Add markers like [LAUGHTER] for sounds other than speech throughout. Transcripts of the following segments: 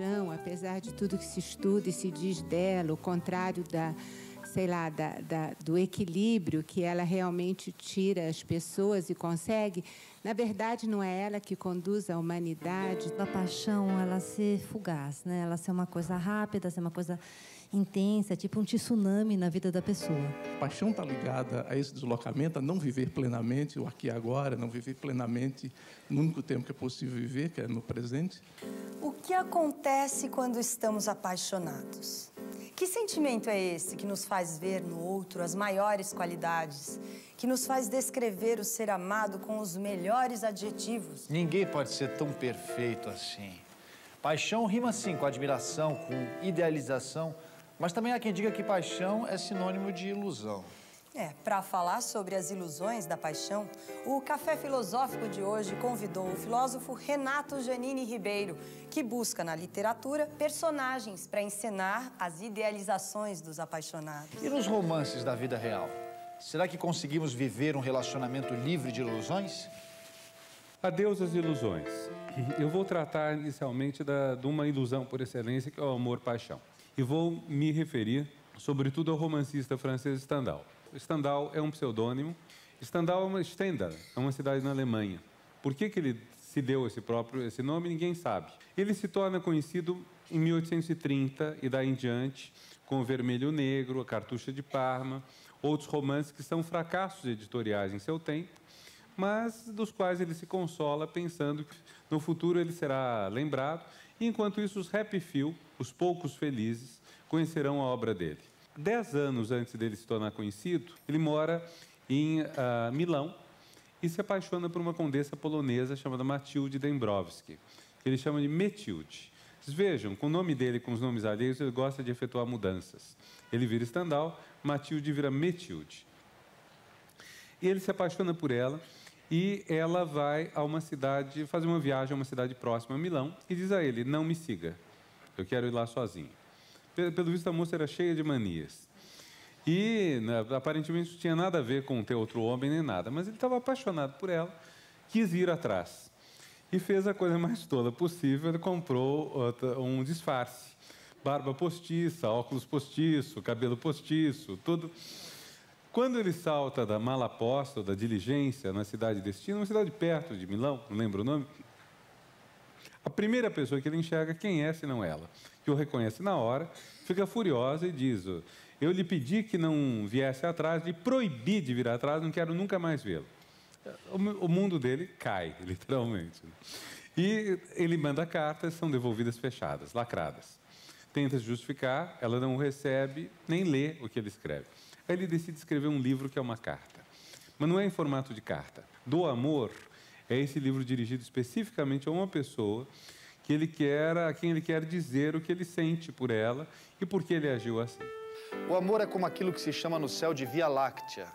paixão, apesar de tudo que se estuda e se diz dela, o contrário da, sei lá, da, da, do equilíbrio que ela realmente tira as pessoas e consegue, na verdade não é ela que conduz a humanidade. A paixão, ela ser fugaz, né? Ela ser uma coisa rápida, ser uma coisa intensa, tipo um tsunami na vida da pessoa. A paixão está ligada a esse deslocamento, a não viver plenamente o aqui e agora, não viver plenamente no único tempo que é possível viver, que é no presente. O que acontece quando estamos apaixonados? Que sentimento é esse que nos faz ver no outro as maiores qualidades, que nos faz descrever o ser amado com os melhores adjetivos? Ninguém pode ser tão perfeito assim. Paixão rima sim com admiração, com idealização, mas também há quem diga que paixão é sinônimo de ilusão. É, para falar sobre as ilusões da paixão, o Café Filosófico de hoje convidou o filósofo Renato Janine Ribeiro, que busca na literatura personagens para encenar as idealizações dos apaixonados. E nos romances da vida real? Será que conseguimos viver um relacionamento livre de ilusões? Adeus às ilusões. Eu vou tratar inicialmente da, de uma ilusão por excelência, que é o amor-paixão e vou me referir, sobretudo, ao romancista francês Stendhal. Stendhal é um pseudônimo. Stendhal é uma Stendhal, é uma cidade na Alemanha. Por que, que ele se deu esse próprio esse nome, ninguém sabe. Ele se torna conhecido em 1830 e daí em diante, com o Vermelho Negro, a Cartucha de Parma, outros romances que são fracassos editoriais em seu tempo, mas dos quais ele se consola pensando que no futuro ele será lembrado enquanto isso, os Happy Few, os poucos felizes, conhecerão a obra dele. Dez anos antes dele se tornar conhecido, ele mora em uh, Milão e se apaixona por uma condessa polonesa chamada Matilde Dembrovski. Ele chama de Metilde. Vocês vejam, com o nome dele com os nomes alheios, ele gosta de efetuar mudanças. Ele vira Stendhal, Matilde vira Metilde. E ele se apaixona por ela e ela vai a uma cidade, fazer uma viagem a uma cidade próxima Milão e diz a ele: Não me siga, eu quero ir lá sozinho. Pelo visto, a moça era cheia de manias. E né, aparentemente não tinha nada a ver com ter outro homem nem nada, mas ele estava apaixonado por ela, quis ir atrás. E fez a coisa mais tola possível: ele comprou um disfarce. Barba postiça, óculos postiço, cabelo postiço, tudo. Quando ele salta da mala posta, da diligência, na cidade de destino, uma cidade perto de Milão, não lembro o nome, a primeira pessoa que ele enxerga, quem é, se não ela? Que o reconhece na hora, fica furiosa e diz: Eu lhe pedi que não viesse atrás, lhe proibi de vir atrás, não quero nunca mais vê-lo. O mundo dele cai, [LAUGHS] literalmente. E ele manda cartas, são devolvidas fechadas, lacradas. Tenta justificar, ela não recebe, nem lê o que ele escreve. Aí ele decide escrever um livro que é uma carta. Mas não é em formato de carta. Do amor é esse livro dirigido especificamente a uma pessoa que ele quer, a quem ele quer dizer o que ele sente por ela e por que ele agiu assim. O amor é como aquilo que se chama no céu de Via Láctea,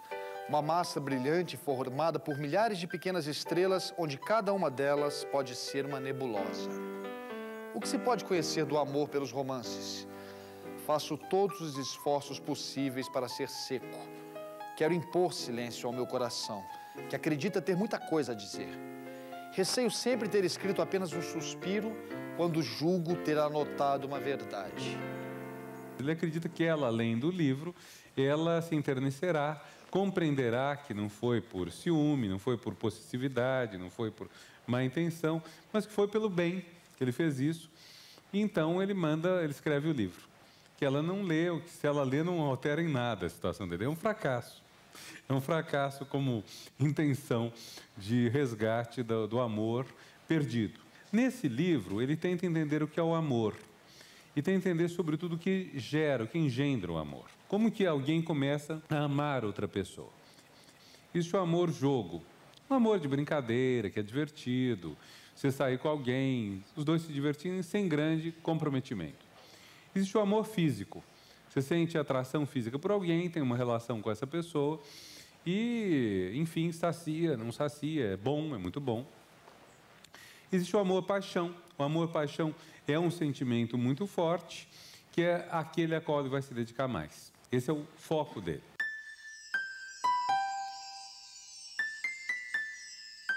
uma massa brilhante formada por milhares de pequenas estrelas, onde cada uma delas pode ser uma nebulosa. O que se pode conhecer do amor pelos romances? Faço todos os esforços possíveis para ser seco. Quero impor silêncio ao meu coração, que acredita ter muita coisa a dizer. Receio sempre ter escrito apenas um suspiro quando julgo ter anotado uma verdade. Ele acredita que ela, além do livro, ela se enternecerá, compreenderá que não foi por ciúme, não foi por possessividade, não foi por má intenção, mas que foi pelo bem que ele fez isso. E então ele manda, ele escreve o livro que ela não leu, que se ela lê não altera em nada a situação dele. É um fracasso. É um fracasso como intenção de resgate do, do amor perdido. Nesse livro, ele tenta entender o que é o amor e tenta entender, sobretudo, o que gera, o que engendra o amor. Como que alguém começa a amar outra pessoa? Isso é o amor jogo. Um amor de brincadeira, que é divertido. Você sair com alguém, os dois se divertirem sem grande comprometimento. Existe o amor físico. Você sente atração física por alguém, tem uma relação com essa pessoa e, enfim, sacia, não sacia, é bom, é muito bom. Existe o amor-paixão. O amor-paixão é um sentimento muito forte, que é aquele a qual ele vai se dedicar mais. Esse é o foco dele.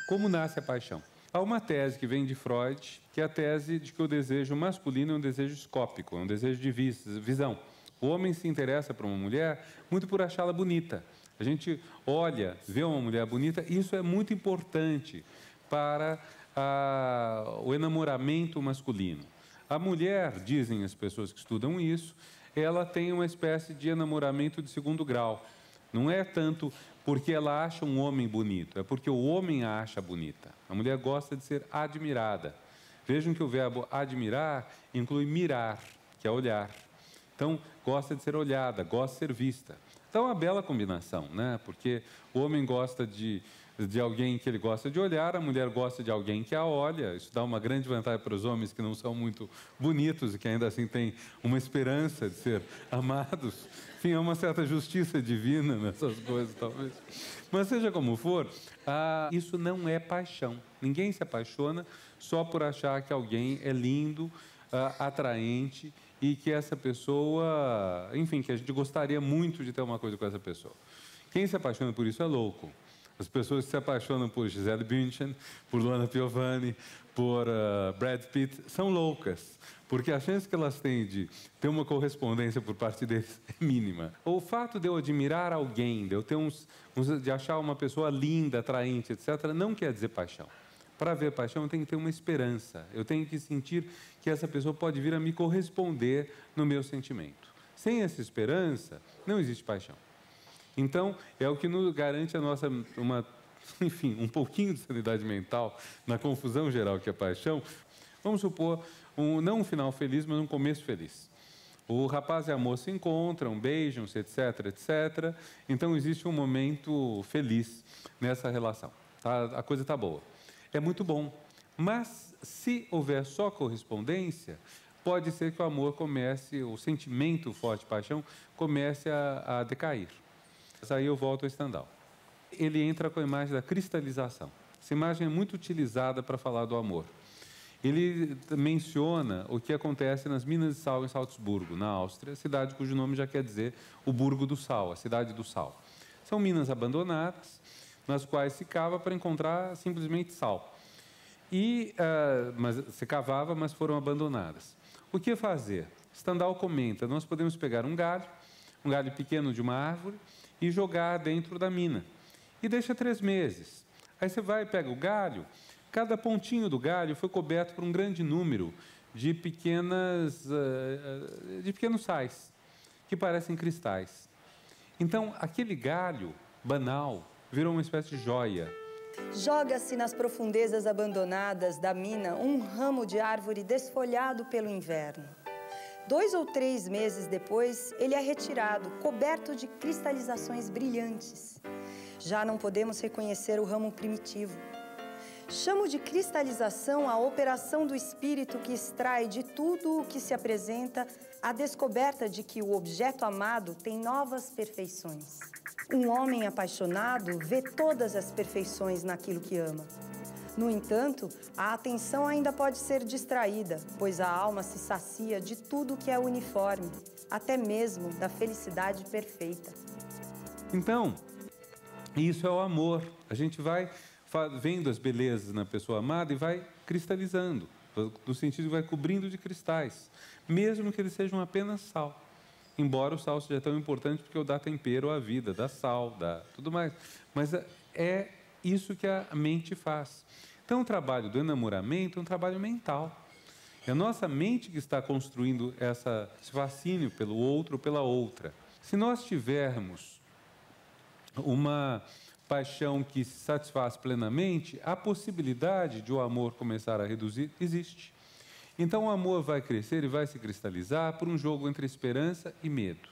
Como nasce a paixão? Há uma tese que vem de Freud, que é a tese de que o desejo masculino é um desejo escópico, é um desejo de visão. O homem se interessa por uma mulher muito por achá-la bonita. A gente olha, vê uma mulher bonita, e isso é muito importante para a, o enamoramento masculino. A mulher, dizem as pessoas que estudam isso, ela tem uma espécie de enamoramento de segundo grau. Não é tanto porque ela acha um homem bonito, é porque o homem a acha bonita. A mulher gosta de ser admirada. Vejam que o verbo admirar inclui mirar, que é olhar. Então, gosta de ser olhada, gosta de ser vista. Então, é uma bela combinação, né? Porque o homem gosta de, de alguém que ele gosta de olhar, a mulher gosta de alguém que a olha. Isso dá uma grande vantagem para os homens que não são muito bonitos e que ainda assim têm uma esperança de ser [LAUGHS] amados. Enfim, há uma certa justiça divina nessas coisas, talvez. Mas seja como for, ah, isso não é paixão. Ninguém se apaixona só por achar que alguém é lindo, ah, atraente e que essa pessoa, enfim, que a gente gostaria muito de ter uma coisa com essa pessoa. Quem se apaixona por isso é louco. As pessoas que se apaixonam por Gisele Bündchen, por Luana Piovani, por uh, Brad Pitt, são loucas, porque a chance que elas têm de ter uma correspondência por parte deles [LAUGHS] é mínima. O fato de eu admirar alguém, de eu ter uns, uns de achar uma pessoa linda, atraente, etc., não quer dizer paixão. Para ver paixão, eu tenho que ter uma esperança. Eu tenho que sentir que essa pessoa pode vir a me corresponder no meu sentimento. Sem essa esperança, não existe paixão. Então, é o que nos garante a nossa uma [LAUGHS] enfim, um pouquinho de sanidade mental na confusão geral que é paixão, vamos supor, um, não um final feliz, mas um começo feliz. O rapaz e a moça se encontram, beijam-se, etc, etc. Então existe um momento feliz nessa relação. Tá? A coisa está boa. É muito bom. Mas se houver só correspondência, pode ser que o amor comece, o sentimento forte de paixão comece a, a decair. Mas aí eu volto ao Stendhal ele entra com a imagem da cristalização. Essa imagem é muito utilizada para falar do amor. Ele menciona o que acontece nas minas de sal em Salzburgo, na Áustria, cidade cujo nome já quer dizer o Burgo do Sal, a cidade do sal. São minas abandonadas, nas quais se cava para encontrar simplesmente sal. E, uh, mas se cavava, mas foram abandonadas. O que fazer? Stendhal comenta: nós podemos pegar um galho, um galho pequeno de uma árvore, e jogar dentro da mina e deixa três meses. Aí você vai e pega o galho, cada pontinho do galho foi coberto por um grande número de pequenas uh, de pequenos sais que parecem cristais. Então, aquele galho banal virou uma espécie de joia. Joga-se nas profundezas abandonadas da mina um ramo de árvore desfolhado pelo inverno. Dois ou três meses depois, ele é retirado, coberto de cristalizações brilhantes já não podemos reconhecer o ramo primitivo. Chamo de cristalização a operação do espírito que extrai de tudo o que se apresenta a descoberta de que o objeto amado tem novas perfeições. Um homem apaixonado vê todas as perfeições naquilo que ama. No entanto, a atenção ainda pode ser distraída, pois a alma se sacia de tudo que é uniforme, até mesmo da felicidade perfeita. Então, isso é o amor. A gente vai vendo as belezas na pessoa amada e vai cristalizando, no sentido de vai cobrindo de cristais, mesmo que eles sejam apenas sal. Embora o sal seja tão importante porque o dá tempero à vida, dá sal, dá tudo mais. Mas é, é isso que a mente faz. Então, o trabalho do enamoramento é um trabalho mental. É a nossa mente que está construindo essa, esse fascínio pelo outro ou pela outra. Se nós tivermos uma paixão que se satisfaz plenamente, a possibilidade de o amor começar a reduzir existe. Então o amor vai crescer e vai se cristalizar por um jogo entre esperança e medo.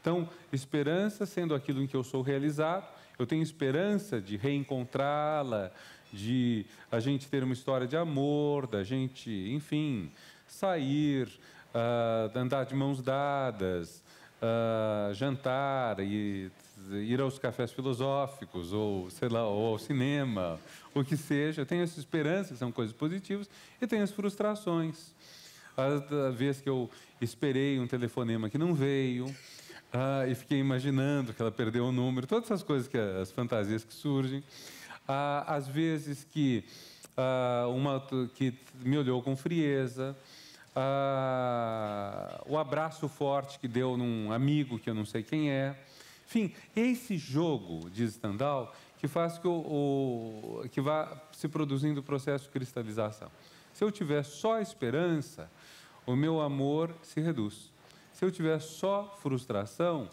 Então, esperança sendo aquilo em que eu sou realizado, eu tenho esperança de reencontrá-la, de a gente ter uma história de amor, da gente, enfim, sair, uh, andar de mãos dadas, uh, jantar e ir aos cafés filosóficos, ou sei lá, ou ao cinema, o que seja. Tem essa esperança, que são coisas positivas, e tem as frustrações. A vez que eu esperei um telefonema que não veio, ah, e fiquei imaginando que ela perdeu o número, todas essas coisas, que as fantasias que surgem. Ah, às vezes que ah, uma que me olhou com frieza, ah, o abraço forte que deu num amigo que eu não sei quem é. Enfim, esse jogo de Stendhal que faz que, o, o, que vá se produzindo o processo de cristalização. Se eu tiver só esperança, o meu amor se reduz. Se eu tiver só frustração,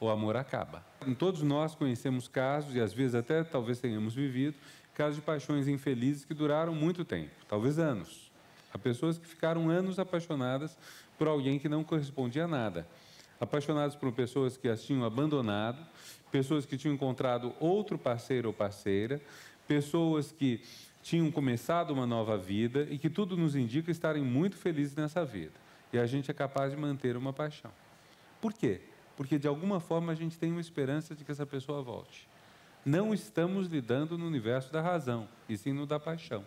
o amor acaba. Todos nós conhecemos casos, e às vezes até talvez tenhamos vivido, casos de paixões infelizes que duraram muito tempo, talvez anos. Há pessoas que ficaram anos apaixonadas por alguém que não correspondia a nada. Apaixonadas por pessoas que as tinham abandonado, pessoas que tinham encontrado outro parceiro ou parceira, pessoas que tinham começado uma nova vida e que tudo nos indica estarem muito felizes nessa vida. E a gente é capaz de manter uma paixão. Por quê? Porque de alguma forma a gente tem uma esperança de que essa pessoa volte. Não estamos lidando no universo da razão, e sim no da paixão.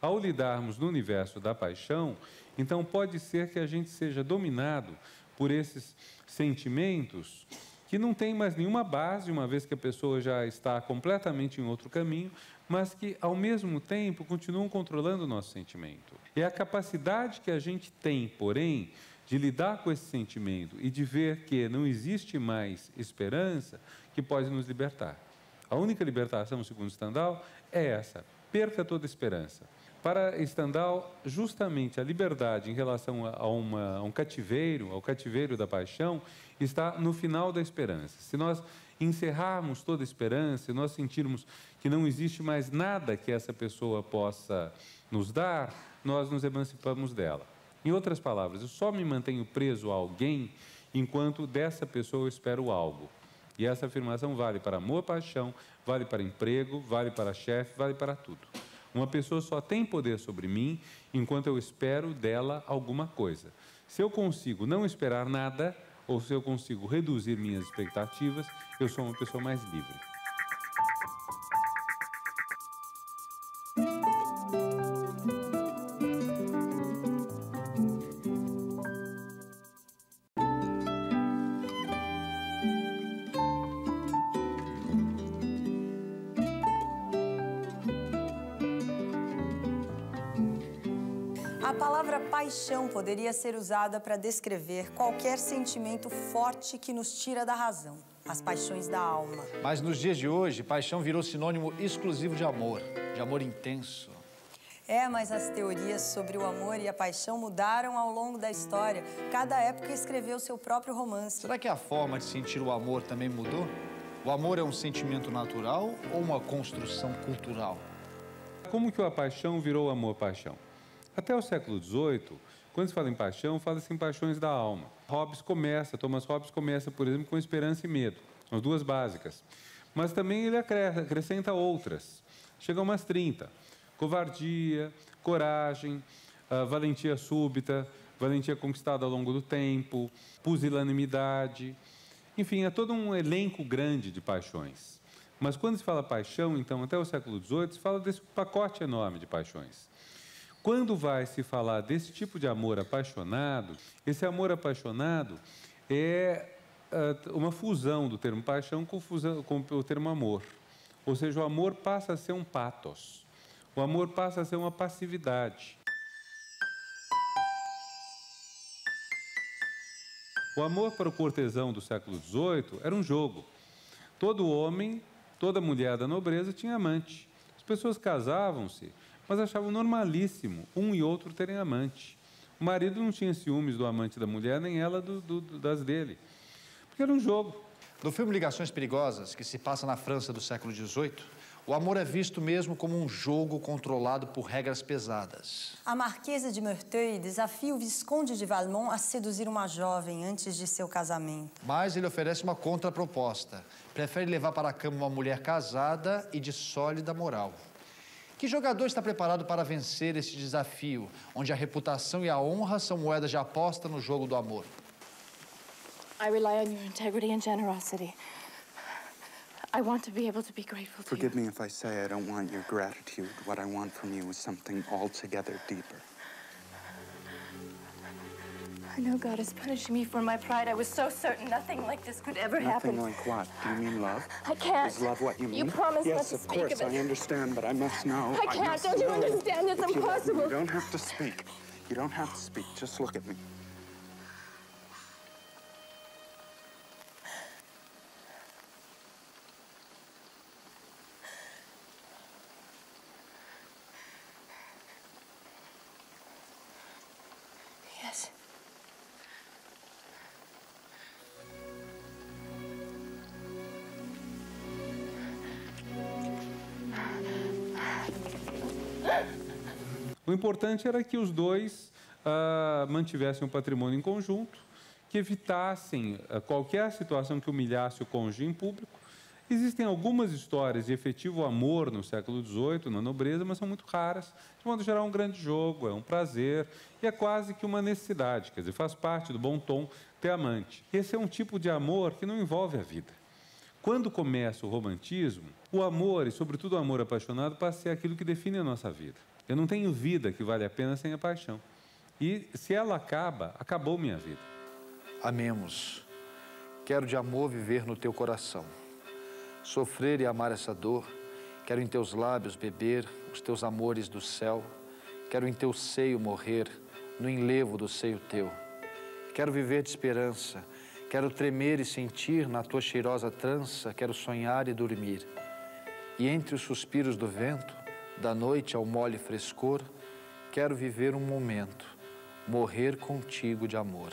Ao lidarmos no universo da paixão, então pode ser que a gente seja dominado por esses sentimentos que não tem mais nenhuma base, uma vez que a pessoa já está completamente em outro caminho, mas que, ao mesmo tempo, continuam controlando o nosso sentimento. É a capacidade que a gente tem, porém, de lidar com esse sentimento e de ver que não existe mais esperança que pode nos libertar. A única libertação, segundo Stendhal, é essa: perca toda esperança. Para Stendhal, justamente a liberdade em relação a, uma, a um cativeiro, ao cativeiro da paixão, está no final da esperança. Se nós encerrarmos toda a esperança, se nós sentirmos que não existe mais nada que essa pessoa possa nos dar, nós nos emancipamos dela. Em outras palavras, eu só me mantenho preso a alguém enquanto dessa pessoa eu espero algo. E essa afirmação vale para amor, paixão, vale para emprego, vale para chefe, vale para tudo. Uma pessoa só tem poder sobre mim enquanto eu espero dela alguma coisa. Se eu consigo não esperar nada, ou se eu consigo reduzir minhas expectativas, eu sou uma pessoa mais livre. Poderia ser usada para descrever qualquer sentimento forte que nos tira da razão, as paixões da alma. Mas nos dias de hoje, paixão virou sinônimo exclusivo de amor, de amor intenso. É, mas as teorias sobre o amor e a paixão mudaram ao longo da história. Cada época escreveu seu próprio romance. Será que a forma de sentir o amor também mudou? O amor é um sentimento natural ou uma construção cultural? Como que a paixão virou amor-paixão? Até o século XVIII, quando se fala em paixão, fala-se em paixões da alma. Hobbes começa, Thomas Hobbes começa, por exemplo, com esperança e medo, as duas básicas. Mas também ele acrescenta outras, chegam umas 30. Covardia, coragem, valentia súbita, valentia conquistada ao longo do tempo, pusilanimidade. Enfim, é todo um elenco grande de paixões. Mas quando se fala paixão, então, até o século XVIII, se fala desse pacote enorme de paixões. Quando vai se falar desse tipo de amor apaixonado, esse amor apaixonado é uh, uma fusão do termo paixão com, fusão, com o termo amor. Ou seja, o amor passa a ser um patos. O amor passa a ser uma passividade. O amor para o cortesão do século XVIII era um jogo. Todo homem, toda mulher da nobreza tinha amante. As pessoas casavam-se mas achavam normalíssimo um e outro terem amante. O marido não tinha ciúmes do amante da mulher, nem ela do, do, das dele. Porque era um jogo. No filme Ligações Perigosas, que se passa na França do século XVIII, o amor é visto mesmo como um jogo controlado por regras pesadas. A Marquesa de Merteuil desafia o Visconde de Valmont a seduzir uma jovem antes de seu casamento. Mas ele oferece uma contraproposta. Prefere levar para a cama uma mulher casada e de sólida moral. Que jogador está preparado para vencer esse desafio, onde a reputação e a honra são moedas de aposta no jogo do amor? I rely on your integrity and generosity. I want to be able to be grateful to Forgive you. me if I say I don't want your gratitude. What I want from you is something altogether deeper. I know God is punishing me for my pride. I was so certain nothing like this could ever Nothing happen. like what? Do you mean love? I can't. Is love what you mean? You promised yes, not to of speak course, of it. I understand, but I must know. I can't. must Don't you understand? It's If you me, impossible. You don't have to speak. You don't have to speak. Just look at me. Importante era que os dois ah, mantivessem o patrimônio em conjunto, que evitassem ah, qualquer situação que humilhasse o cônjuge em público. Existem algumas histórias de efetivo amor no século XVIII, na nobreza, mas são muito raras. De modo geral, é um grande jogo, é um prazer e é quase que uma necessidade, quer dizer, faz parte do bom tom ter amante. Esse é um tipo de amor que não envolve a vida. Quando começa o romantismo, o amor, e sobretudo o amor apaixonado, passa a ser aquilo que define a nossa vida. Eu não tenho vida que vale a pena sem a paixão. E se ela acaba, acabou minha vida. Amemos. Quero de amor viver no teu coração. Sofrer e amar essa dor. Quero em teus lábios beber os teus amores do céu. Quero em teu seio morrer, no enlevo do seio teu. Quero viver de esperança. Quero tremer e sentir na tua cheirosa trança. Quero sonhar e dormir. E entre os suspiros do vento, da noite ao mole frescor, quero viver um momento, morrer contigo de amor.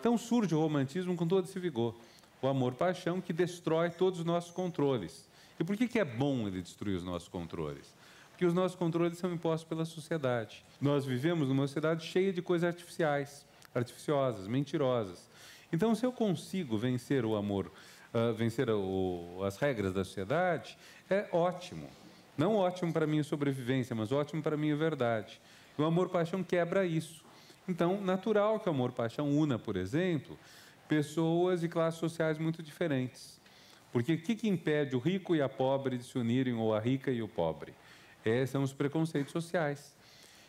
Então surge o romantismo com todo esse vigor. O amor-paixão que destrói todos os nossos controles. E por que, que é bom ele destruir os nossos controles? Porque os nossos controles são impostos pela sociedade. Nós vivemos numa sociedade cheia de coisas artificiais, artificiosas, mentirosas. Então, se eu consigo vencer o amor, ah, vencer o- as regras da sociedade, é ótimo. Não ótimo para minha sobrevivência, mas ótimo para minha verdade. E o amor-paixão quebra isso. Então, natural que o amor-paixão una, por exemplo, pessoas de classes sociais muito diferentes. Porque o que, que impede o rico e a pobre de se unirem, ou a rica e o pobre? São os preconceitos sociais.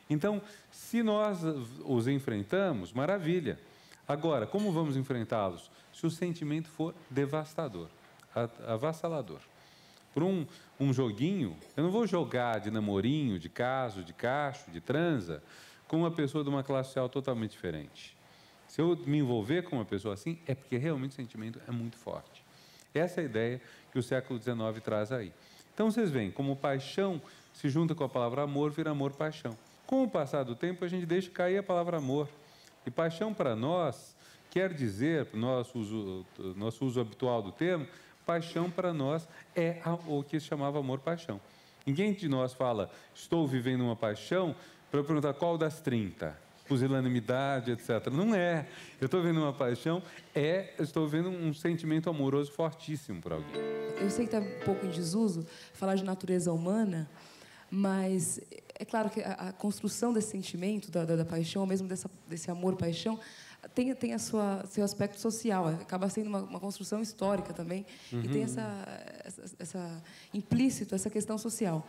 Então, se nós os enfrentamos, maravilha. Agora, como vamos enfrentá-los? Se o sentimento for devastador, avassalador. Por um, um joguinho, eu não vou jogar de namorinho, de caso, de cacho, de transa, com uma pessoa de uma classe social totalmente diferente. Se eu me envolver com uma pessoa assim, é porque realmente o sentimento é muito forte. Essa é a ideia que o século XIX traz aí. Então vocês veem, como paixão se junta com a palavra amor, vira amor-paixão. Com o passar do tempo, a gente deixa cair a palavra amor. E paixão para nós quer dizer, no nosso uso, nosso uso habitual do termo, paixão para nós é o que se chamava amor-paixão. Ninguém de nós fala, estou vivendo uma paixão, para perguntar qual das 30 pusilanimidade, etc. Não é. Eu estou vendo uma paixão, é, estou vendo um sentimento amoroso fortíssimo por alguém. Eu sei que está um pouco em desuso falar de natureza humana, mas é claro que a, a construção desse sentimento, da, da, da paixão, ou mesmo dessa, desse amor-paixão, tem, tem a sua, seu aspecto social, acaba sendo uma, uma construção histórica também, e tem essa, essa, essa implícito essa questão social.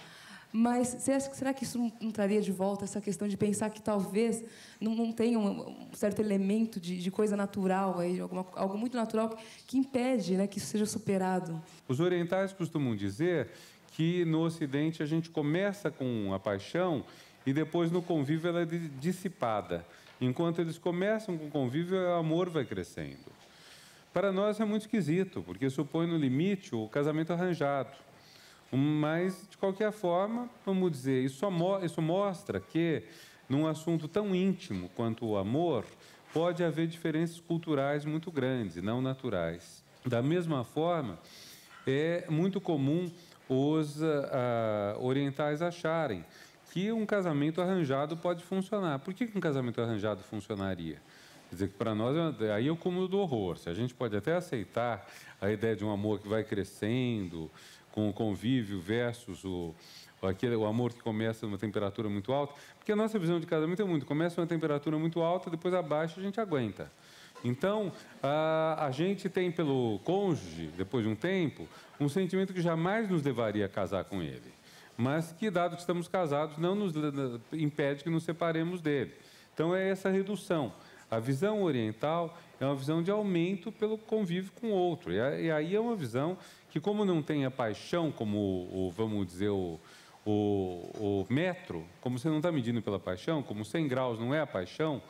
Mas será que isso não, traria de volta essa questão de pensar que talvez não, não tenha um, um certo elemento de, de coisa natural, aí, alguma, algo muito natural que, que impede né, que isso seja superado? Os orientais costumam dizer que no Ocidente a gente começa com a paixão e depois no convívio ela é di- dissipada. Enquanto eles começam com o convívio, o amor vai crescendo. Para nós é muito esquisito, porque supõe no limite o casamento arranjado. Mas, de qualquer forma, vamos dizer, isso, isso mostra que, num assunto tão íntimo quanto o amor, pode haver diferenças culturais muito grandes, não naturais. Da mesma forma, é muito comum os ah, ah, orientais acharem que um casamento arranjado pode funcionar. Por que que um casamento arranjado funcionaria? Quer dizer que para nós, é- aí é o cúmulo do horror. Se a gente pode até aceitar a ideia de um amor que vai crescendo, com o convívio versus o, aquele, o amor que começa numa temperatura muito alta, porque a nossa visão de casamento é muito, começa numa temperatura muito alta, depois abaixa a gente aguenta. Então, a, a gente tem pelo cônjuge, depois de um tempo, um sentimento que jamais nos levaria a casar com ele. Mas que, dado que estamos casados, não nos le- impede que nos separemos dele. Então, é essa redução. A visão oriental é uma visão de aumento pelo convívio com o outro. E aí é uma visão que, como não tem a paixão, como, o, vamos dizer, o, o, o metro, como você não está medindo pela paixão, como 100 graus não é a paixão,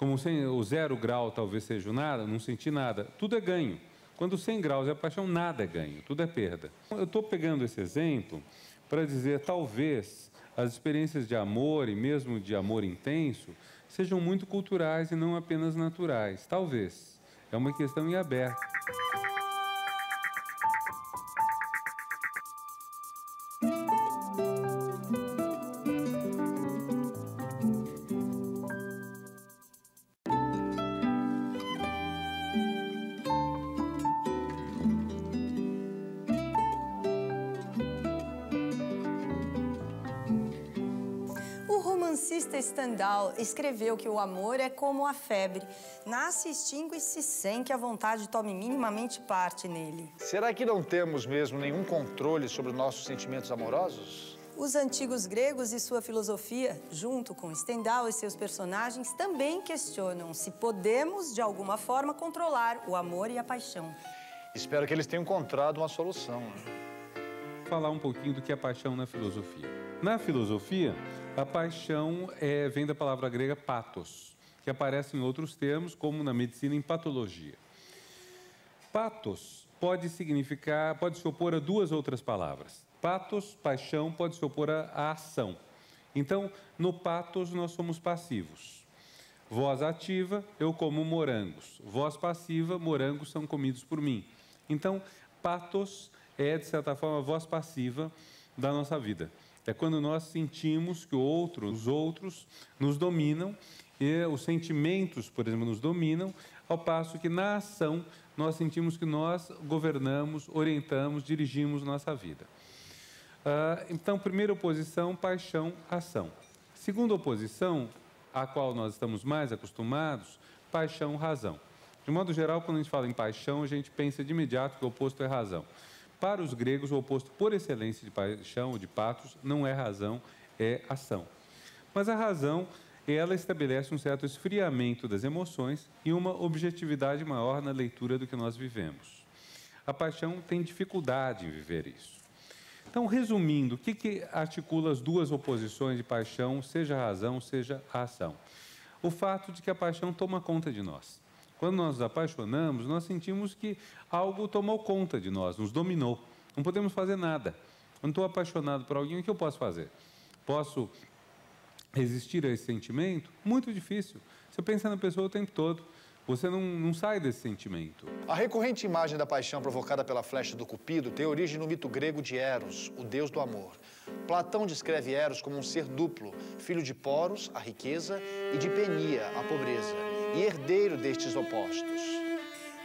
como 100, o zero grau talvez seja nada, não sentir nada, tudo é ganho. Quando 100 graus é paixão, nada é ganho, tudo é perda. Eu estou pegando esse exemplo para dizer, talvez, as experiências de amor e mesmo de amor intenso sejam muito culturais e não apenas naturais. Talvez. É uma questão em aberto. Escreveu que o amor é como a febre. Nasce, extingue-se sem que a vontade tome minimamente parte nele. Será que não temos mesmo nenhum controle sobre nossos sentimentos amorosos? Os antigos gregos e sua filosofia, junto com Stendhal e seus personagens, também questionam se podemos, de alguma forma, controlar o amor e a paixão. Espero que eles tenham encontrado uma solução. Né? Falar um pouquinho do que é paixão na filosofia. Na filosofia, a paixão é, vem da palavra grega patos, que aparece em outros termos, como na medicina em patologia. Patos pode significar, pode se opor a duas outras palavras. Patos, paixão, pode se opor à ação. Então, no patos nós somos passivos. Voz ativa, eu como morangos. Voz passiva, morangos são comidos por mim. Então, patos é, de certa forma, a voz passiva da nossa vida. É quando nós sentimos que o outro, os outros nos dominam e os sentimentos, por exemplo, nos dominam, ao passo que na ação nós sentimos que nós governamos, orientamos, dirigimos nossa vida. Uh, então, primeira oposição, paixão, ação. Segunda oposição, a qual nós estamos mais acostumados, paixão, razão. De modo geral, quando a gente fala em paixão, a gente pensa de imediato que o oposto é razão. Para os gregos, o oposto por excelência de paixão ou de patos não é razão, é ação. Mas a razão, ela estabelece um certo esfriamento das emoções e uma objetividade maior na leitura do que nós vivemos. A paixão tem dificuldade em viver isso. Então, resumindo, o que, que articula as duas oposições de paixão, seja a razão, seja ação? O fato de que a paixão toma conta de nós. Quando nós nos apaixonamos, nós sentimos que algo tomou conta de nós, nos dominou. Não podemos fazer nada. Quando estou apaixonado por alguém, o que eu posso fazer? Posso resistir a esse sentimento? Muito difícil. Você pensa na pessoa o tempo todo. Você não, não, sai desse sentimento. A recorrente imagem da paixão provocada pela flecha do Cupido tem origem no mito grego de Eros, o deus do amor. Platão descreve Eros como um ser duplo, filho de Poros, a riqueza, e de Penia, a pobreza e herdeiro destes opostos.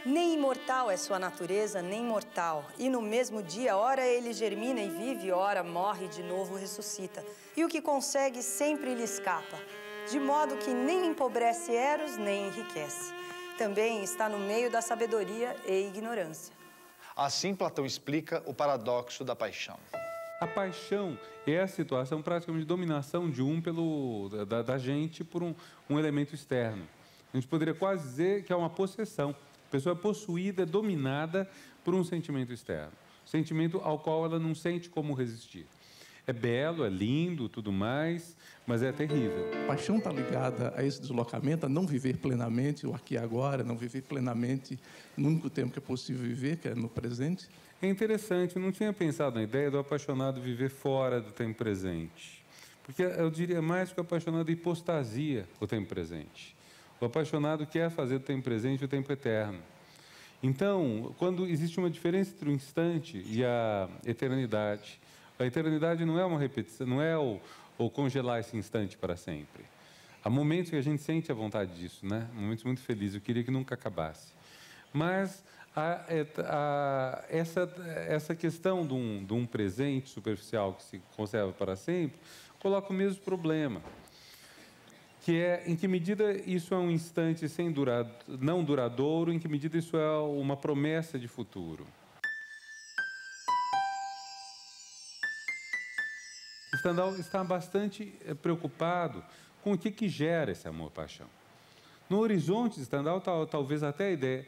Nem imortal é sua natureza, nem mortal. E no mesmo dia, ora ele germina e vive, ora morre de novo ressuscita. E o que consegue sempre lhe escapa, de modo que nem empobrece Eros, nem enriquece. Também está no meio da sabedoria e ignorância. Assim, Platão explica o paradoxo da paixão. A paixão é a situação praticamente de dominação de um pelo da, da gente por um, um elemento externo. A gente poderia quase dizer que é uma possessão. A pessoa é possuída, dominada por um sentimento externo. Sentimento ao qual ela não sente como resistir. É belo, é lindo, tudo mais, mas é terrível. A paixão está ligada a esse deslocamento, a não viver plenamente o aqui e agora, não viver plenamente no único tempo que é possível viver, que é no presente. É interessante, eu não tinha pensado na ideia do apaixonado viver fora do tempo presente. Porque eu diria mais que o apaixonado hipostasia o tempo presente. O apaixonado quer fazer do tempo presente o tempo eterno. Então, quando existe uma diferença entre o instante e a eternidade, a eternidade não é uma repetição, não é o, o congelar esse instante para sempre. Há momentos que a gente sente a vontade disso, né? Momentos muito felizes. Eu queria que nunca acabasse. Mas a, a, essa, essa questão de um, de um presente superficial que se conserva para sempre coloca o mesmo problema que é em que medida isso é um instante sem durar, não duradouro, em que medida isso é uma promessa de futuro. Stendhal está bastante eh, preocupado com o que, que gera esse amor-paixão. No horizonte de Stendhal, tal, talvez até a ideia,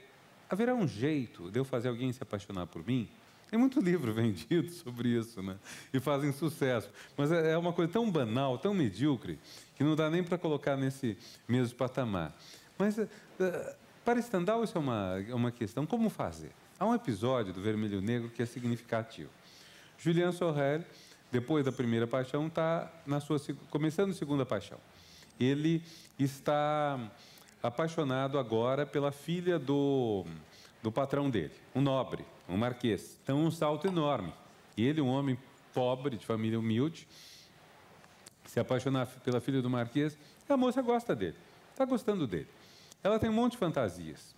haverá um jeito de eu fazer alguém se apaixonar por mim? Tem muito livro [LAUGHS] vendido sobre isso, né? E fazem sucesso. Mas é uma coisa tão banal, tão medíocre, que não dá nem para colocar nesse mesmo patamar. Mas uh, para Stendhal isso é uma, é uma questão. Como fazer? Há um episódio do Vermelho Negro que é significativo. Julian Sorel, depois da primeira paixão, está na sua começando a segunda paixão. Ele está apaixonado agora pela filha do, do patrão dele, um nobre, um marquês. Então, um salto enorme. E ele, um homem pobre, de família humilde, se apaixonar pela filha do marquês, a moça gosta dele, está gostando dele. Ela tem um monte de fantasias.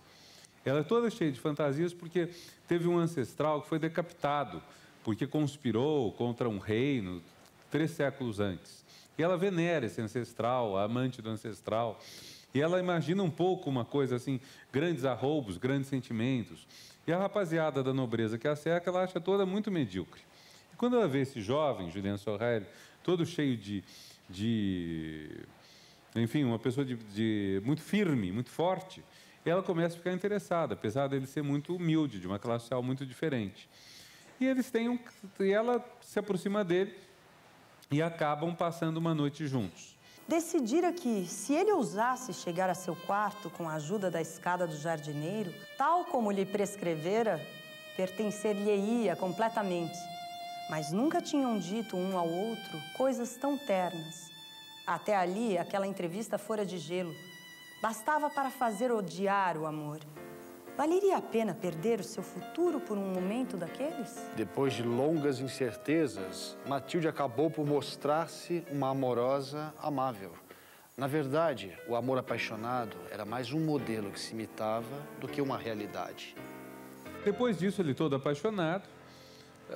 Ela é toda cheia de fantasias porque teve um ancestral que foi decapitado, porque conspirou contra um reino três séculos antes. E ela venera esse ancestral, a amante do ancestral. E ela imagina um pouco uma coisa assim, grandes arroubos, grandes sentimentos. E a rapaziada da nobreza que a cerca, ela acha toda muito medíocre. E quando ela vê esse jovem, Julian Sorrel, todo cheio de, de enfim, uma pessoa de, de, muito firme, muito forte, ela começa a ficar interessada, apesar dele ser muito humilde, de uma classe social muito diferente. E eles têm um, e ela se aproxima dele e acabam passando uma noite juntos. Decidira que, se ele ousasse chegar a seu quarto com a ajuda da escada do jardineiro, tal como lhe prescrevera, pertencer-lhe-ia completamente. Mas nunca tinham dito um ao outro coisas tão ternas. Até ali, aquela entrevista fora de gelo. Bastava para fazer odiar o amor. Valeria a pena perder o seu futuro por um momento daqueles? Depois de longas incertezas, Matilde acabou por mostrar-se uma amorosa amável. Na verdade, o amor apaixonado era mais um modelo que se imitava do que uma realidade. Depois disso, ele todo apaixonado,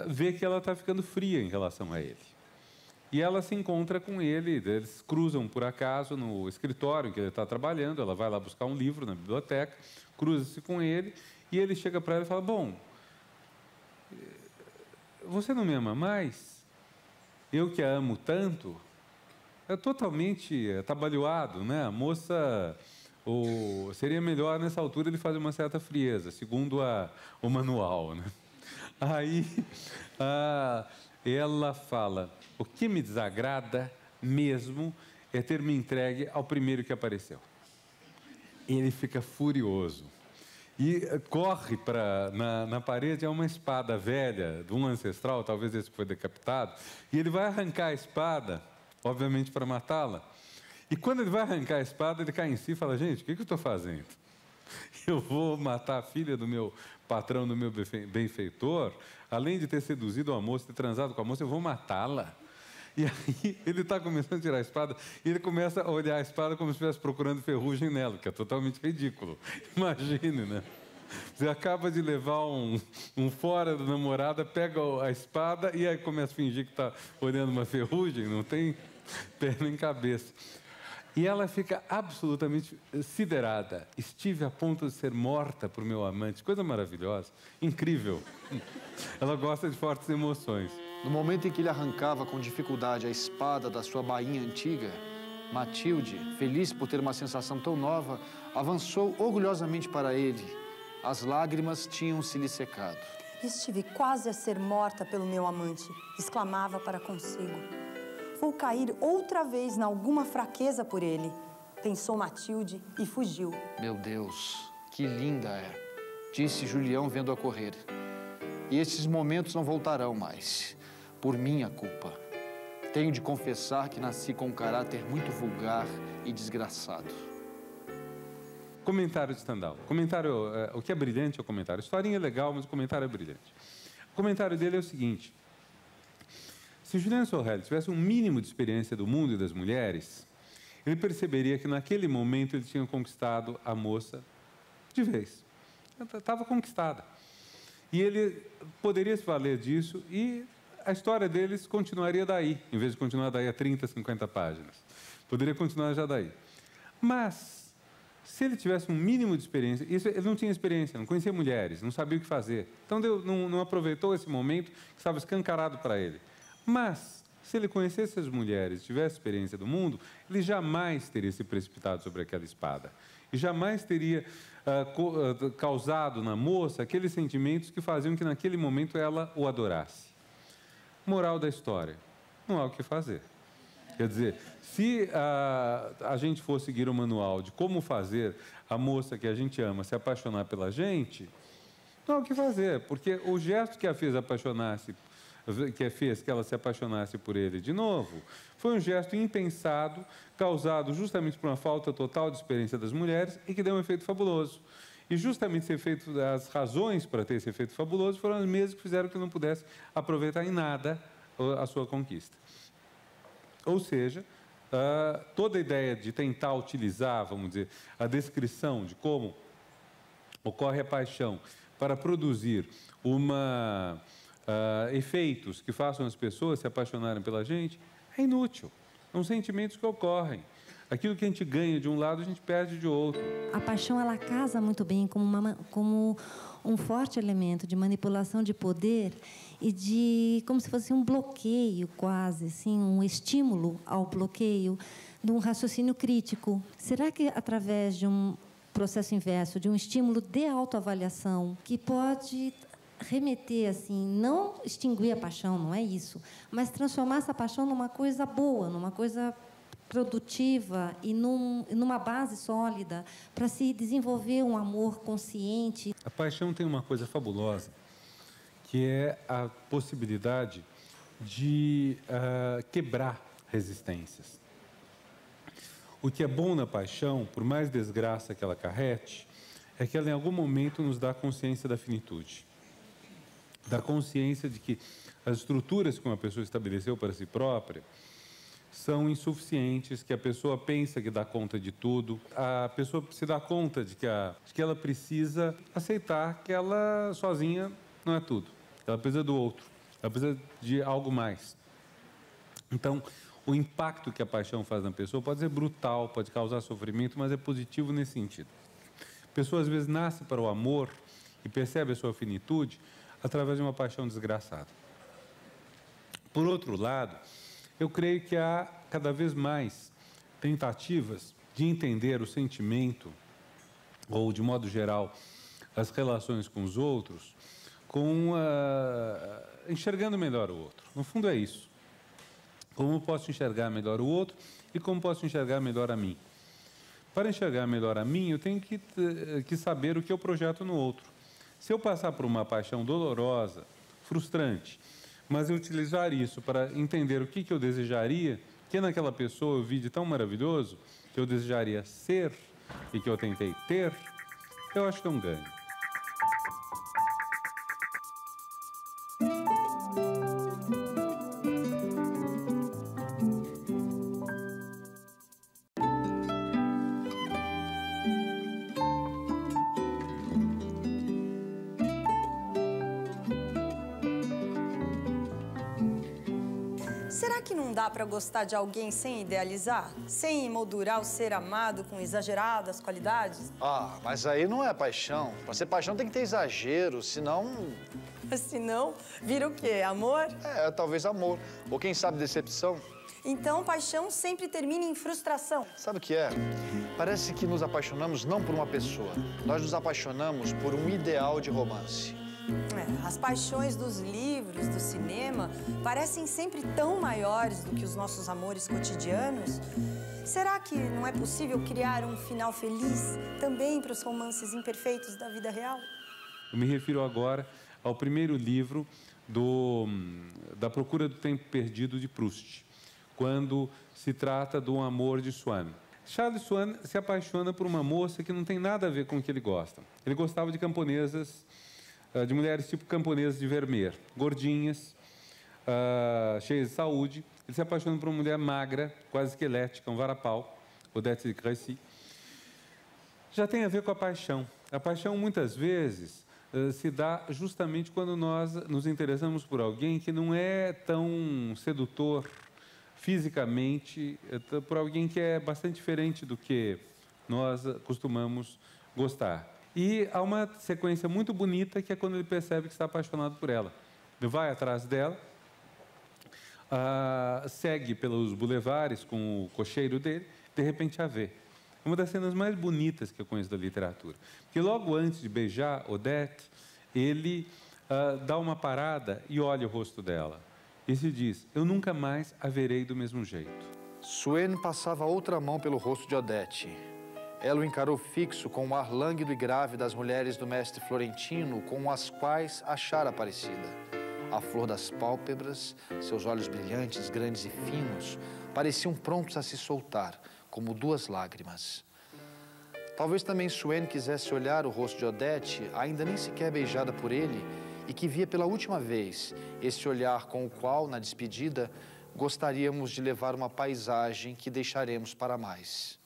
vê que ela está ficando fria em relação a ele. E ela se encontra com ele, eles cruzam por acaso no escritório em que ele está trabalhando, ela vai lá buscar um livro na biblioteca, cruza-se com ele e ele chega para ela e fala: Bom, você não me ama mais? Eu que a amo tanto? É totalmente atabalhoado, né? A moça. Ou seria melhor nessa altura ele fazer uma certa frieza, segundo a, o manual. Né? Aí a, ela fala: O que me desagrada mesmo é ter me entregue ao primeiro que apareceu ele fica furioso. E eh, corre para na, na parede é uma espada velha de um ancestral, talvez esse foi decapitado, e ele vai arrancar a espada, obviamente para matá-la. E quando ele vai arrancar a espada, ele cai em si e fala: Gente, o que, que eu estou fazendo? [LAUGHS] Eu vou matar a filha do meu patrão, do meu benfeitor, além de ter seduzido a moça, ter transado com a moça, eu vou matá-la. E aí [LAUGHS] ele está começando a tirar a espada e ele começa a olhar a espada como se estivesse procurando ferrugem nela, que é totalmente ridículo. [LAUGHS] Imagine, né? Você acaba de levar um, um fora da namorada, pega a espada e aí começa a fingir que está olhando uma ferrugem, não tem [LAUGHS] perna em cabeça. E ela fica absolutamente siderada. Estive a ponto de ser morta por meu amante. Coisa maravilhosa, incrível. Ela gosta de fortes emoções. No momento em que ele arrancava com dificuldade a espada da sua bainha antiga, Matilde, feliz por ter uma sensação tão nova, avançou orgulhosamente para ele. As lágrimas tinham se lhe secado. Estive quase a ser morta pelo meu amante, exclamava para consigo. Vou cair outra vez na alguma fraqueza por ele, pensou Matilde e fugiu. Meu Deus, que linda é, disse Julião vendo-a correr. E esses momentos não voltarão mais por minha culpa. Tenho de confessar que nasci com um caráter muito vulgar e desgraçado. Comentário de Stendhal. Comentário, é, o que é brilhante é o comentário. A historinha é legal, mas o comentário é brilhante. O comentário dele é o seguinte: se Julien Sorel tivesse um mínimo de experiência do mundo e das mulheres, ele perceberia que naquele momento ele tinha conquistado a moça de vez. Estava conquistada. E ele poderia se valer disso e a história deles continuaria daí, em vez de continuar daí a 30, 50 páginas. Poderia continuar já daí. Mas, se ele tivesse um mínimo de experiência, isso, ele não tinha experiência, não conhecia mulheres, não sabia o que fazer. Então, deu, não, não aproveitou esse momento que estava escancarado para ele. Mas, se ele conhecesse as mulheres, tivesse experiência do mundo, ele jamais teria se precipitado sobre aquela espada. e jamais teria ah, causado na moça aqueles sentimentos que faziam que naquele momento ela o adorasse. Moral da história: não há o que fazer. Quer dizer, se ah, a gente for seguir o manual de como fazer a moça que a gente ama se apaixonar pela gente, não há o que fazer, porque o gesto que a fez apaixonar-se, que a fez que ela se apaixonasse por ele de novo, foi um gesto impensado, causado justamente por uma falta total de experiência das mulheres e que deu um efeito fabuloso. E justamente esse efeito, as razões para ter esse efeito fabuloso foram as mesmas que fizeram que não pudesse aproveitar em nada a sua conquista. Ou seja, ah, toda a ideia de tentar utilizar, vamos dizer, a descrição de como ocorre a paixão para produzir uma ah, efeitos que façam as pessoas se apaixonarem pela gente é inútil. São sentimentos que ocorrem. Aquilo que a gente ganha de um lado, a gente perde de outro. A paixão ela casa muito bem como, uma, como um forte elemento de manipulação de poder e de como se fosse um bloqueio quase, assim, um estímulo ao bloqueio de um raciocínio crítico. Será que através de um processo inverso, de um estímulo de autoavaliação que pode remeter assim, não extinguir a paixão, não é isso, mas transformar essa paixão numa coisa boa, numa coisa produtiva e num, numa base sólida para se desenvolver um amor consciente. A paixão tem uma coisa fabulosa, que é a possibilidade de ah, quebrar resistências. O que é bom na paixão, por mais desgraça que ela carrete, é que ela em algum momento nos dá consciência da finitude. Da consciência de que as estruturas que uma pessoa estabeleceu para si própria são insuficientes, que a pessoa pensa que dá conta de tudo, a pessoa se dá conta de que, a, de que ela precisa aceitar que ela sozinha não é tudo. Ela precisa do outro, ela precisa de algo mais. Então, o impacto que a paixão faz na pessoa pode ser brutal, pode causar sofrimento, mas é positivo nesse sentido. A pessoa às vezes nasce para o amor e percebe a sua finitude através de uma paixão desgraçada. Por outro lado, eu creio que há cada vez mais tentativas de entender o sentimento, ou de modo geral, as relações com os outros, com ah, enxergando melhor o outro. No fundo é isso. Como posso enxergar melhor o outro e como posso enxergar melhor a mim. Para enxergar melhor a mim, eu tenho que, eh, que saber o que eu projeto no outro. Se eu passar por uma paixão dolorosa, frustrante, mas eu utilizar isso para entender o que, que eu desejaria, que naquela pessoa eu vi de tão maravilhoso, que eu desejaria ser e que eu tentei ter, eu acho que é um ganho. Para gostar de alguém sem idealizar? Sem emoldurar o ser amado com exageradas qualidades? Ah, mas aí não é paixão. Pra ser paixão tem que ter exagero, senão. [LAUGHS] Se não, vira o quê? Amor? É, talvez amor. Ou quem sabe decepção. Então, paixão sempre termina em frustração. Sabe o que é? Parece que nos apaixonamos não por uma pessoa. Nós nos apaixonamos por um ideal de romance. É, as paixões dos livros, do cinema, parecem sempre tão maiores do que os nossos amores cotidianos. Será que não é possível criar um final feliz também para os romances imperfeitos da vida real? Eu me refiro agora ao primeiro livro do, da Procura do Tempo Perdido de Proust, quando se trata do amor de Swann. Charles Swann se apaixona por uma moça que não tem nada a ver com o que ele gosta. Ele gostava de camponesas, de mulheres tipo camponesas de Vermeer, gordinhas, ah, cheias de saúde. Ele se apaixona por uma mulher magra, quase esquelética, um varapau, Odette de Crécy. Já tem a ver com a paixão. A paixão, muitas vezes, eh, se dá justamente quando nós nos interessamos por alguém que não é tão sedutor fisicamente, eh, por alguém que é bastante diferente do que nós costumamos gostar. E há uma sequência muito bonita que é quando ele percebe que está apaixonado por ela. Ele vai atrás dela, ah, segue pelos bulevares com o cocheiro dele, de repente a vê. uma das cenas mais bonitas que eu conheço da literatura. Porque logo antes de beijar Odette, ele uh, dá uma parada e olha o rosto dela. E se diz: Eu nunca mais a verei do mesmo jeito. Suen passava outra mão pelo rosto de Odete. Ela o encarou fixo com o ar lânguido e grave das mulheres do mestre florentino com as quais achara parecida. A flor das pálpebras, seus olhos brilhantes, grandes e finos, pareciam prontos a se soltar, como duas lágrimas. Talvez também Suen quisesse olhar o rosto de Odete, ainda nem sequer beijada por ele, e que via pela última vez esse olhar com o qual, na despedida, gostaríamos de levar uma paisagem que deixaremos para mais.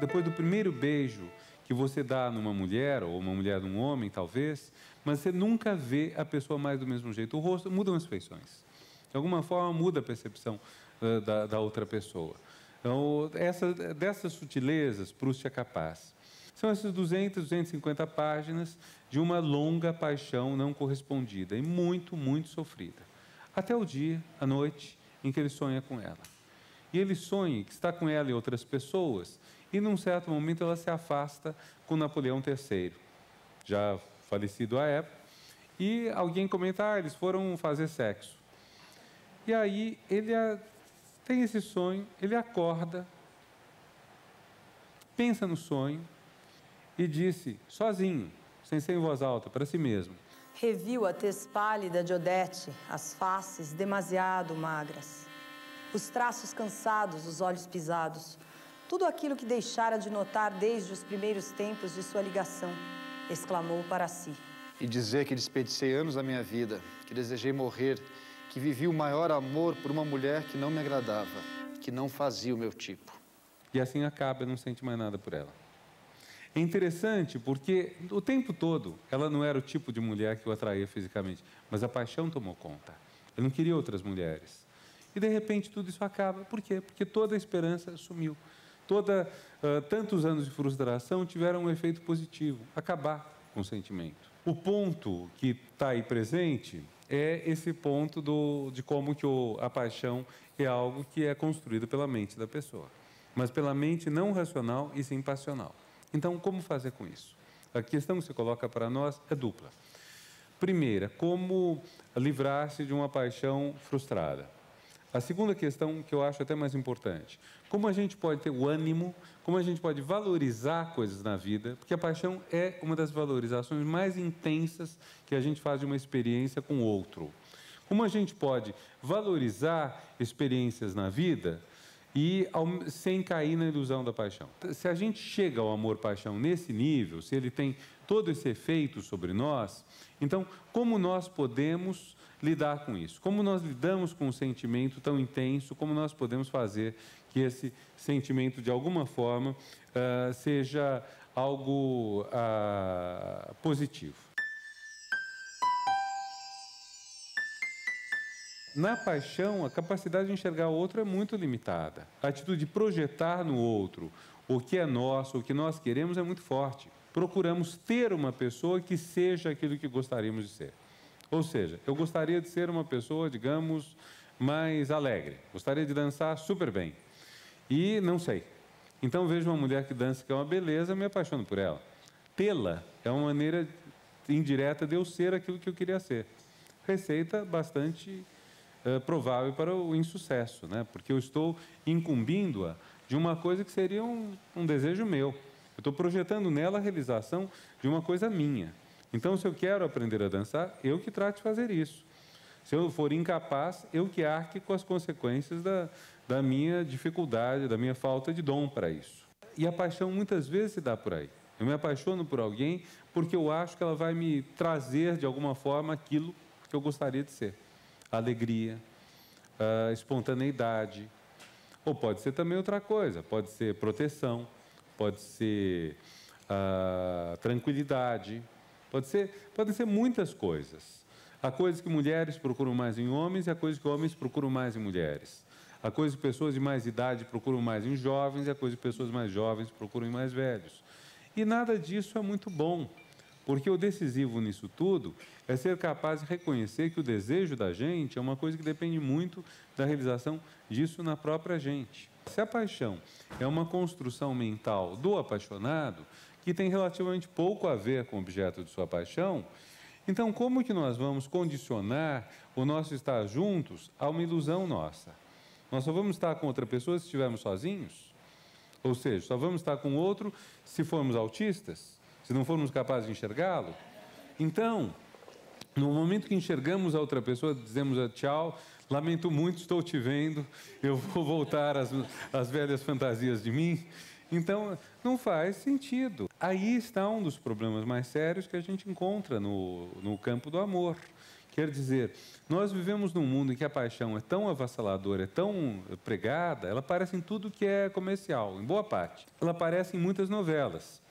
Depois do primeiro beijo que você dá numa mulher, ou uma mulher num homem, talvez, mas você nunca vê a pessoa mais do mesmo jeito. O rosto muda as feições. De alguma forma, muda a percepção uh, da, da outra pessoa. Então, essa, dessas sutilezas, Proust é capaz. São essas 200, 250 páginas de uma longa paixão não correspondida e muito, muito sofrida. Até o dia, a noite, em que ele sonha com ela. E ele sonha que está com ela e outras pessoas, e num certo momento ela se afasta com Napoleão III, já falecido à época, e alguém comenta, ah, eles foram fazer sexo. E aí ele tem esse sonho, ele acorda, pensa no sonho e disse, sozinho, sem ser em voz alta, para si mesmo: Reviu a tez pálida de Odete, as faces demasiado magras, os traços cansados, os olhos pisados, tudo aquilo que deixara de notar desde os primeiros tempos de sua ligação, exclamou para si. E dizer que desperdicei anos da minha vida, que desejei morrer que vivi o maior amor por uma mulher que não me agradava, que não fazia o meu tipo. E assim acaba, não sente mais nada por ela. É interessante porque o tempo todo ela não era o tipo de mulher que o atraía fisicamente, mas a paixão tomou conta. Ele não queria outras mulheres. E de repente tudo isso acaba. Por quê? Porque toda a esperança sumiu. Toda, uh, tantos anos de frustração tiveram um efeito positivo, acabar com o sentimento. O ponto que está aí presente é esse ponto do, de como que o, a paixão é algo que é construído pela mente da pessoa, mas pela mente não racional e sim passional. Então, como fazer com isso? A questão que você coloca para nós é dupla. Primeira, como livrar-se de uma paixão frustrada. A segunda questão, que eu acho até mais importante, como a gente pode ter o ânimo, como a gente pode valorizar coisas na vida, porque a paixão é uma das valorizações mais intensas que a gente faz de uma experiência com outro. Como a gente pode valorizar experiências na vida e sem cair na ilusão da paixão. Se a gente chega ao amor-paixão nesse nível, se ele tem todo esse efeito sobre nós, então como nós podemos lidar com isso? Como nós lidamos com um sentimento tão intenso? Como nós podemos fazer que esse sentimento, de alguma forma, uh, seja algo uh, positivo? Na paixão, a capacidade de enxergar o outro é muito limitada. A atitude de projetar no outro o que é nosso, o que nós queremos é muito forte. Procuramos ter uma pessoa que seja aquilo que gostaríamos de ser. Ou seja, eu gostaria de ser uma pessoa, digamos, mais alegre. Gostaria de dançar super bem. E não sei. Então vejo uma mulher que dança que é uma beleza, me apaixono por ela. Tê-la é uma maneira indireta de eu ser aquilo que eu queria ser. Receita bastante uh, provável para o insucesso, né? porque eu estou incumbindo-a de uma coisa que seria um, um desejo meu. Eu estou projetando nela a realização de uma coisa minha. Então, se eu quero aprender a dançar, eu que trate de fazer isso. Se eu for incapaz, eu que arque com as consequências da, da minha dificuldade, da minha falta de dom para isso. E a paixão muitas vezes se dá por aí. Eu me apaixono por alguém porque eu acho que ela vai me trazer de alguma forma aquilo que eu gostaria de ser: alegria, espontaneidade. Ou pode ser também outra coisa: pode ser proteção, pode ser a tranquilidade, Pode ser, podem ser muitas coisas. Há coisas que mulheres procuram mais em homens e há coisas que homens procuram mais em mulheres. Há coisas que pessoas de mais idade procuram mais em jovens e há coisas que pessoas mais jovens procuram em mais velhos. E nada disso é muito bom, Porque o decisivo nisso tudo é ser capaz de reconhecer que o desejo da gente é uma coisa que depende muito da realização disso na própria gente. Se a paixão é uma construção mental do apaixonado, que tem relativamente pouco a ver com o objeto de sua paixão, então como que nós vamos condicionar o nosso estar juntos a uma ilusão nossa? Nós só vamos estar com outra pessoa se estivermos sozinhos? Ou seja, só vamos estar com outro se formos autistas? Se não formos capazes de enxergá-lo? Então, no momento que enxergamos a outra pessoa, dizemos a tchau, lamento muito, estou te vendo, eu vou voltar às, às velhas fantasias de mim. Então, não faz sentido. Aí está um dos problemas mais sérios que a gente encontra no, no campo do amor. Quer dizer, nós vivemos num mundo em que a paixão é tão avassaladora, é tão pregada, ela aparece em tudo que é comercial, em boa parte. Ela aparece em muitas novelas.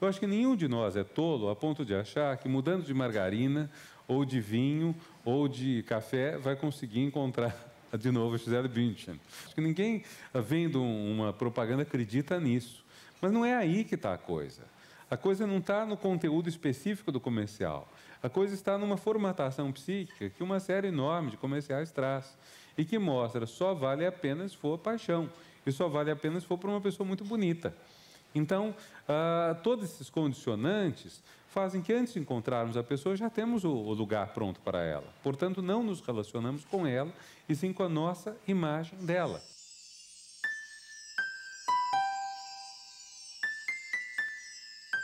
Eu acho que nenhum de nós é tolo a ponto de achar que mudando de margarina, ou de vinho, ou de café, vai conseguir encontrar [LAUGHS] de novo a Gisele Bündchen. Acho que ninguém, vendo uma propaganda, acredita nisso. Mas não é aí que está a coisa. A coisa não está no conteúdo específico do comercial. A coisa está numa formatação psíquica que uma série enorme de comerciais traz e que mostra só vale a pena se for paixão e só vale a pena se for para uma pessoa muito bonita. Então, ah, todos esses condicionantes fazem que antes de encontrarmos a pessoa já temos o, o lugar pronto para ela. Portanto, não nos relacionamos com ela e sim com a nossa imagem dela.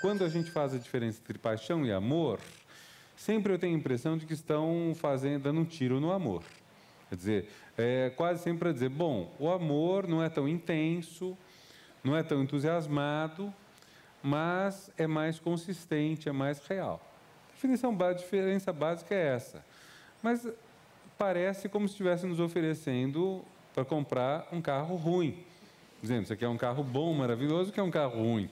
Quando a gente faz a diferença entre paixão e amor, sempre eu tenho a impressão de que estão fazendo, dando um tiro no amor. Quer dizer, é quase sempre para dizer, bom, o amor não é tão intenso, não é tão entusiasmado, mas é mais consistente, é mais real. A definição a diferença básica é essa. Mas parece como se estivesse nos oferecendo para comprar um carro ruim. Dizendo, isso aqui é um carro bom, maravilhoso, que é um carro ruim.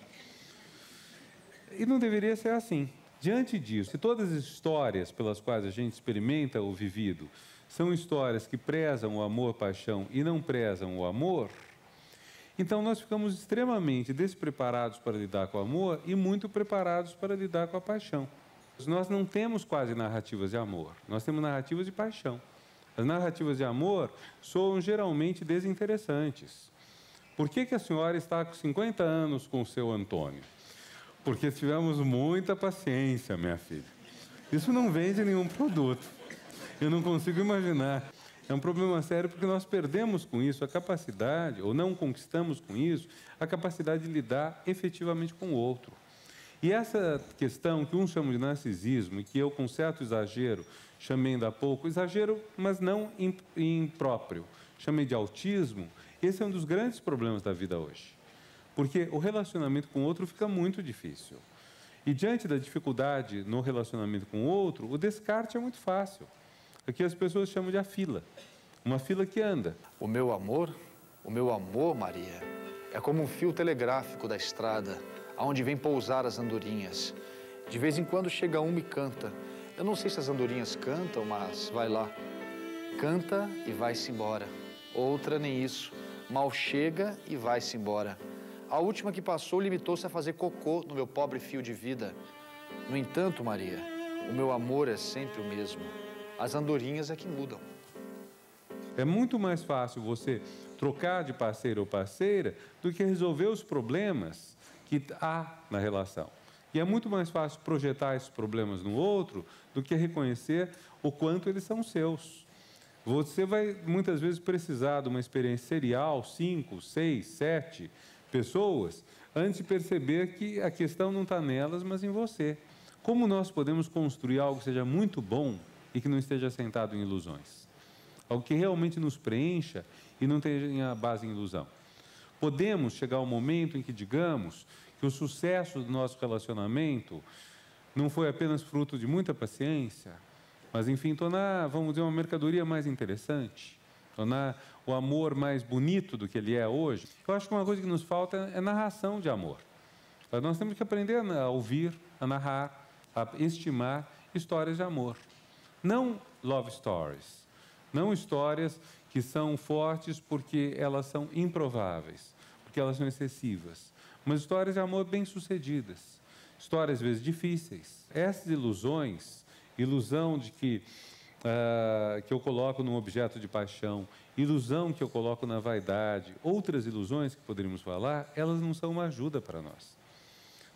E não deveria ser assim. Diante disso, se todas as histórias pelas quais a gente experimenta o vivido são histórias que prezam o amor, paixão e não prezam o amor, então nós ficamos extremamente despreparados para lidar com o amor e muito preparados para lidar com a paixão. Nós não temos quase narrativas de amor, nós temos narrativas de paixão. As narrativas de amor soam geralmente desinteressantes. Por que, que a senhora está com 50 anos com o seu Antônio? Porque tivemos muita paciência, minha filha. Isso não vende nenhum produto. Eu não consigo imaginar é um problema sério porque nós perdemos com isso a capacidade, ou não conquistamos com isso, a capacidade de lidar efetivamente com o outro. E essa questão que uns chamam de narcisismo, e que eu, com certo exagero, chamei ainda há pouco, exagero, mas não impróprio, chamei de autismo, esse é um dos grandes problemas da vida hoje. Porque o relacionamento com o outro fica muito difícil. E diante da dificuldade no relacionamento com o outro, o descarte é muito fácil. Aqui as pessoas chamam de a fila. Uma fila que anda. O meu amor, o meu amor, Maria, é como um fio telegráfico da estrada, aonde vem pousar as andorinhas. De vez em quando chega uma e canta. Eu não sei se as andorinhas cantam, mas vai lá. Canta e vai-se embora. Outra nem isso. Mal chega e vai-se embora. A última que passou limitou-se a fazer cocô no meu pobre fio de vida. No entanto, Maria, o meu amor é sempre o mesmo. As andorinhas é que mudam. É muito mais fácil você trocar de parceiro ou parceira do que resolver os problemas que há na relação. E é muito mais fácil projetar esses problemas no outro do que reconhecer o quanto eles são seus. Você vai muitas vezes precisar de uma experiência serial, cinco, seis, sete pessoas, antes de perceber que a questão não está nelas, mas em você. Como nós podemos construir algo que seja muito bom e que não esteja sentado em ilusões. Algo que realmente nos preencha e não tenha base em ilusão. Podemos chegar ao momento em que digamos que o sucesso do nosso relacionamento não foi apenas fruto de muita paciência, mas enfim, tornar, vamos dizer, uma mercadoria mais interessante, tornar o amor mais bonito do que ele é hoje. Eu acho que uma coisa que nos falta é narração de amor. Nós temos que aprender a ouvir, a narrar, a estimar histórias de amor. Não love stories. Não histórias que são fortes porque elas são improváveis, porque elas são excessivas. Mas histórias de amor bem-sucedidas. histórias às vezes difíceis. Essas ilusões, ilusão de que uh, que eu coloco num objeto de paixão, ilusão que eu coloco na vaidade, outras ilusões que poderíamos falar, elas não são uma ajuda para nós.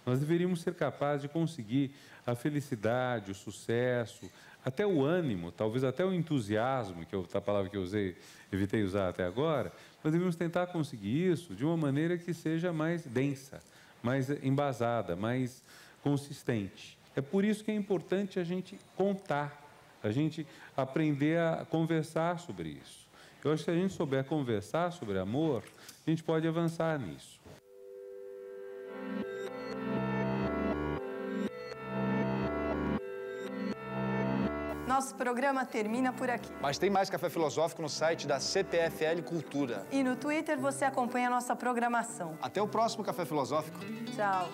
Nós deveríamos ser capazes de conseguir a felicidade, o sucesso, até o ânimo, talvez até o entusiasmo, que é a palavra que eu usei, evitei usar até agora, mas devemos tentar conseguir isso de uma maneira que seja mais densa, mais embasada, mais consistente. É por isso que é importante a gente contar, a gente aprender a conversar sobre isso. Eu acho que se a gente souber conversar sobre amor, a gente pode avançar nisso. Nosso programa termina por aqui. Mas tem mais Café Filosófico no site da CPFL Cultura. E no Twitter você acompanha a nossa programação. Até o próximo Café Filosófico. Tchau.